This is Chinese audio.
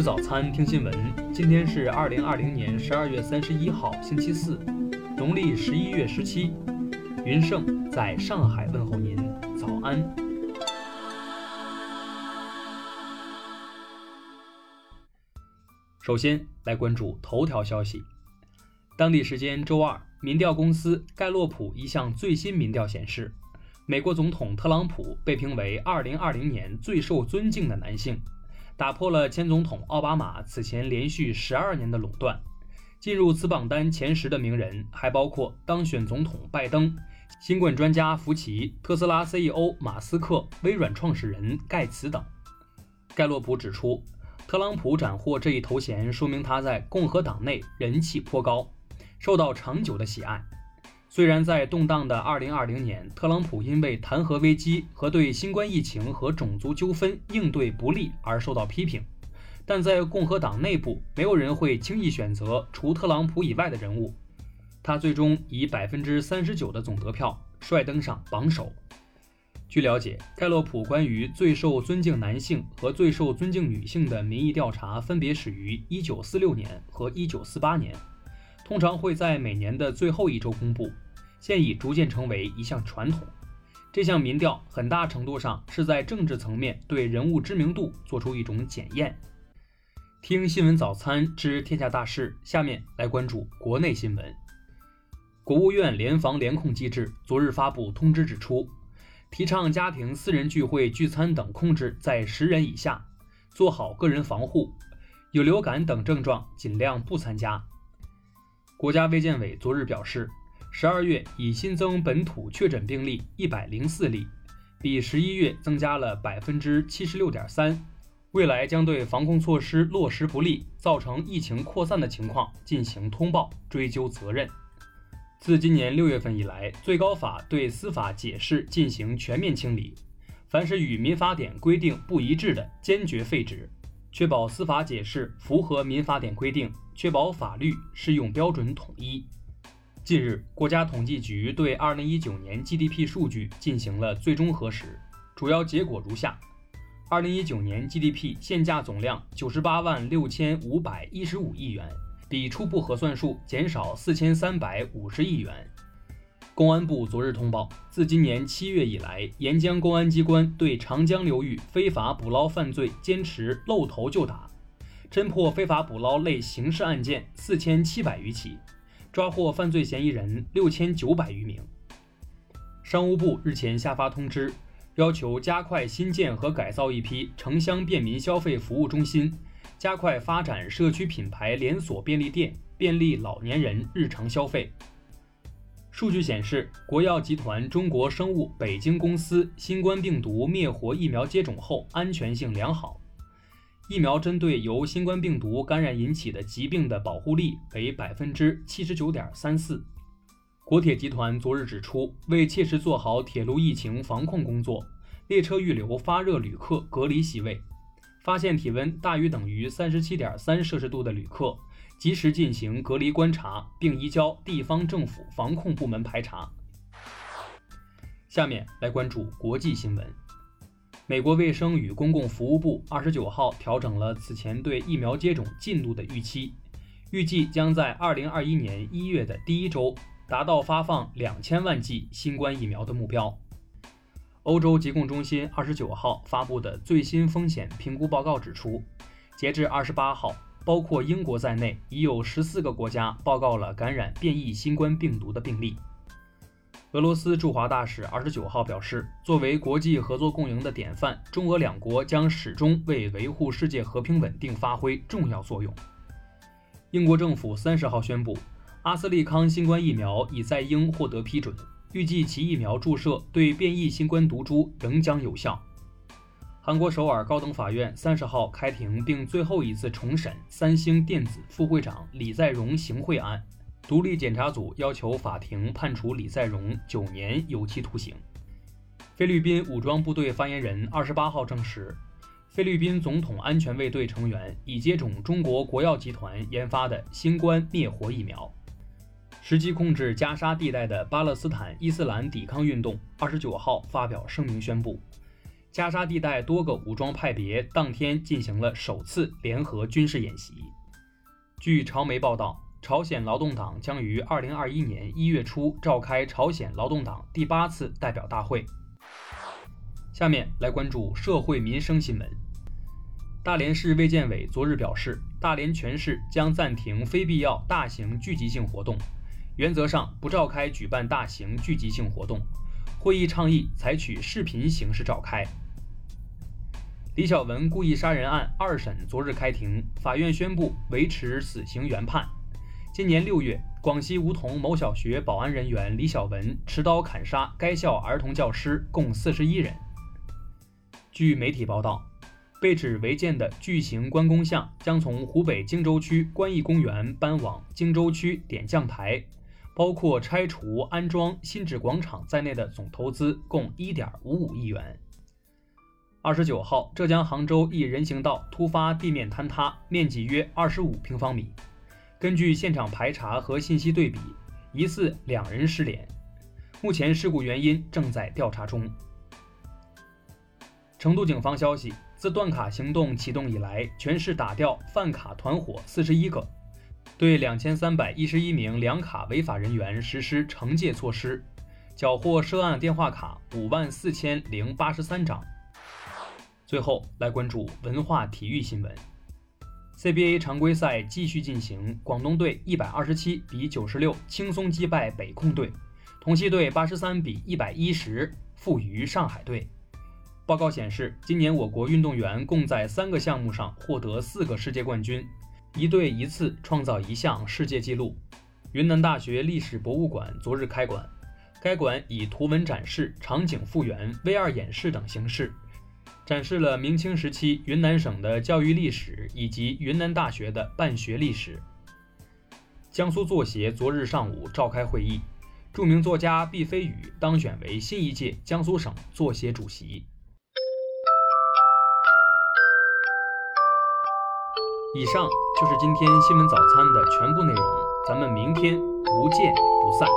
吃早餐，听新闻。今天是二零二零年十二月三十一号，星期四，农历十一月十七。云盛在上海问候您，早安。首先来关注头条消息。当地时间周二，民调公司盖洛普一项最新民调显示，美国总统特朗普被评为二零二零年最受尊敬的男性。打破了前总统奥巴马此前连续十二年的垄断。进入此榜单前十的名人还包括当选总统拜登、新冠专家福奇、特斯拉 CEO 马斯克、微软创始人盖茨等。盖洛普指出，特朗普斩获这一头衔，说明他在共和党内人气颇高，受到长久的喜爱。虽然在动荡的2020年，特朗普因为弹劾危机和对新冠疫情和种族纠纷应对不利而受到批评，但在共和党内部，没有人会轻易选择除特朗普以外的人物。他最终以百分之三十九的总得票率登上榜首。据了解，盖洛普关于最受尊敬男性和最受尊敬女性的民意调查分别始于1946年和1948年。通常会在每年的最后一周公布，现已逐渐成为一项传统。这项民调很大程度上是在政治层面对人物知名度做出一种检验。听新闻早餐知天下大事，下面来关注国内新闻。国务院联防联控机制昨日发布通知指出，提倡家庭私人聚会聚餐等控制在十人以下，做好个人防护，有流感等症状尽量不参加。国家卫健委昨日表示，十二月已新增本土确诊病例一百零四例，比十一月增加了百分之七十六点三。未来将对防控措施落实不力、造成疫情扩散的情况进行通报、追究责任。自今年六月份以来，最高法对司法解释进行全面清理，凡是与民法典规定不一致的，坚决废止。确保司法解释符合民法典规定，确保法律适用标准统一。近日，国家统计局对2019年 GDP 数据进行了最终核实，主要结果如下：2019年 GDP 现价总量98万6515亿元，比初步核算数减少4350亿元。公安部昨日通报，自今年七月以来，沿江公安机关对长江流域非法捕捞犯罪坚持露头就打，侦破非法捕捞类刑事案件四千七百余起，抓获犯罪嫌疑人六千九百余名。商务部日前下发通知，要求加快新建和改造一批城乡便民消费服务中心，加快发展社区品牌连锁便利店，便利老年人日常消费。数据显示，国药集团中国生物北京公司新冠病毒灭活疫苗接种后安全性良好，疫苗针对由新冠病毒感染引起的疾病的保护力为百分之七十九点三四。国铁集团昨日指出，为切实做好铁路疫情防控工作，列车预留发热旅客隔离席位，发现体温大于等于三十七点三摄氏度的旅客。及时进行隔离观察，并移交地方政府防控部门排查。下面来关注国际新闻。美国卫生与公共服务部二十九号调整了此前对疫苗接种进度的预期，预计将在二零二一年一月的第一周达到发放两千万剂新冠疫苗的目标。欧洲疾控中心二十九号发布的最新风险评估报告指出，截至二十八号。包括英国在内，已有十四个国家报告了感染变异新冠病毒的病例。俄罗斯驻华大使二十九号表示，作为国际合作共赢的典范，中俄两国将始终为维护世界和平稳定发挥重要作用。英国政府三十号宣布，阿斯利康新冠疫苗已在英获得批准，预计其疫苗注射对变异新冠毒株仍将有效。韩国首尔高等法院三十号开庭，并最后一次重审三星电子副会长李在镕行贿案。独立检察组要求法庭判处李在镕九年有期徒刑。菲律宾武装部队发言人二十八号证实，菲律宾总统安全卫队成员已接种中国国药集团研发的新冠灭活疫苗。实际控制加沙地带的巴勒斯坦伊斯兰抵抗运动二十九号发表声明宣布。加沙地带多个武装派别当天进行了首次联合军事演习。据朝媒报道，朝鲜劳动党将于二零二一年一月初召开朝鲜劳动党第八次代表大会。下面来关注社会民生新闻。大连市卫健委昨日表示，大连全市将暂停非必要大型聚集性活动，原则上不召开举办大型聚集性活动。会议倡议采取视频形式召开。李小文故意杀人案二审昨日开庭，法院宣布维持死刑原判。今年六月，广西梧桐某小学保安人员李小文持刀砍杀该校儿童教师共四十一人。据媒体报道。被指违建的巨型关公像将从湖北荆州区关义公园搬往荆州区点将台，包括拆除、安装新址广场在内的总投资共1.55亿元。二十九号，浙江杭州一人行道突发地面坍塌，面积约25平方米。根据现场排查和信息对比，疑似两人失联。目前事故原因正在调查中。成都警方消息。自断卡行动启动以来，全市打掉贩卡团伙四十一个，对两千三百一十一名两卡违法人员实施惩戒措施，缴获涉案电话卡五万四千零八十三张。最后来关注文化体育新闻，CBA 常规赛继续进行，广东队一百二十七比九十六轻松击败北控队，同曦队八十三比一百一十负于上海队。报告显示，今年我国运动员共在三个项目上获得四个世界冠军，一队一次创造一项世界纪录。云南大学历史博物馆昨日开馆，该馆以图文展示、场景复原、VR 演示等形式，展示了明清时期云南省的教育历史以及云南大学的办学历史。江苏作协昨日上午召开会议，著名作家毕飞宇当选为新一届江苏省作协主席。以上就是今天新闻早餐的全部内容，咱们明天不见不散。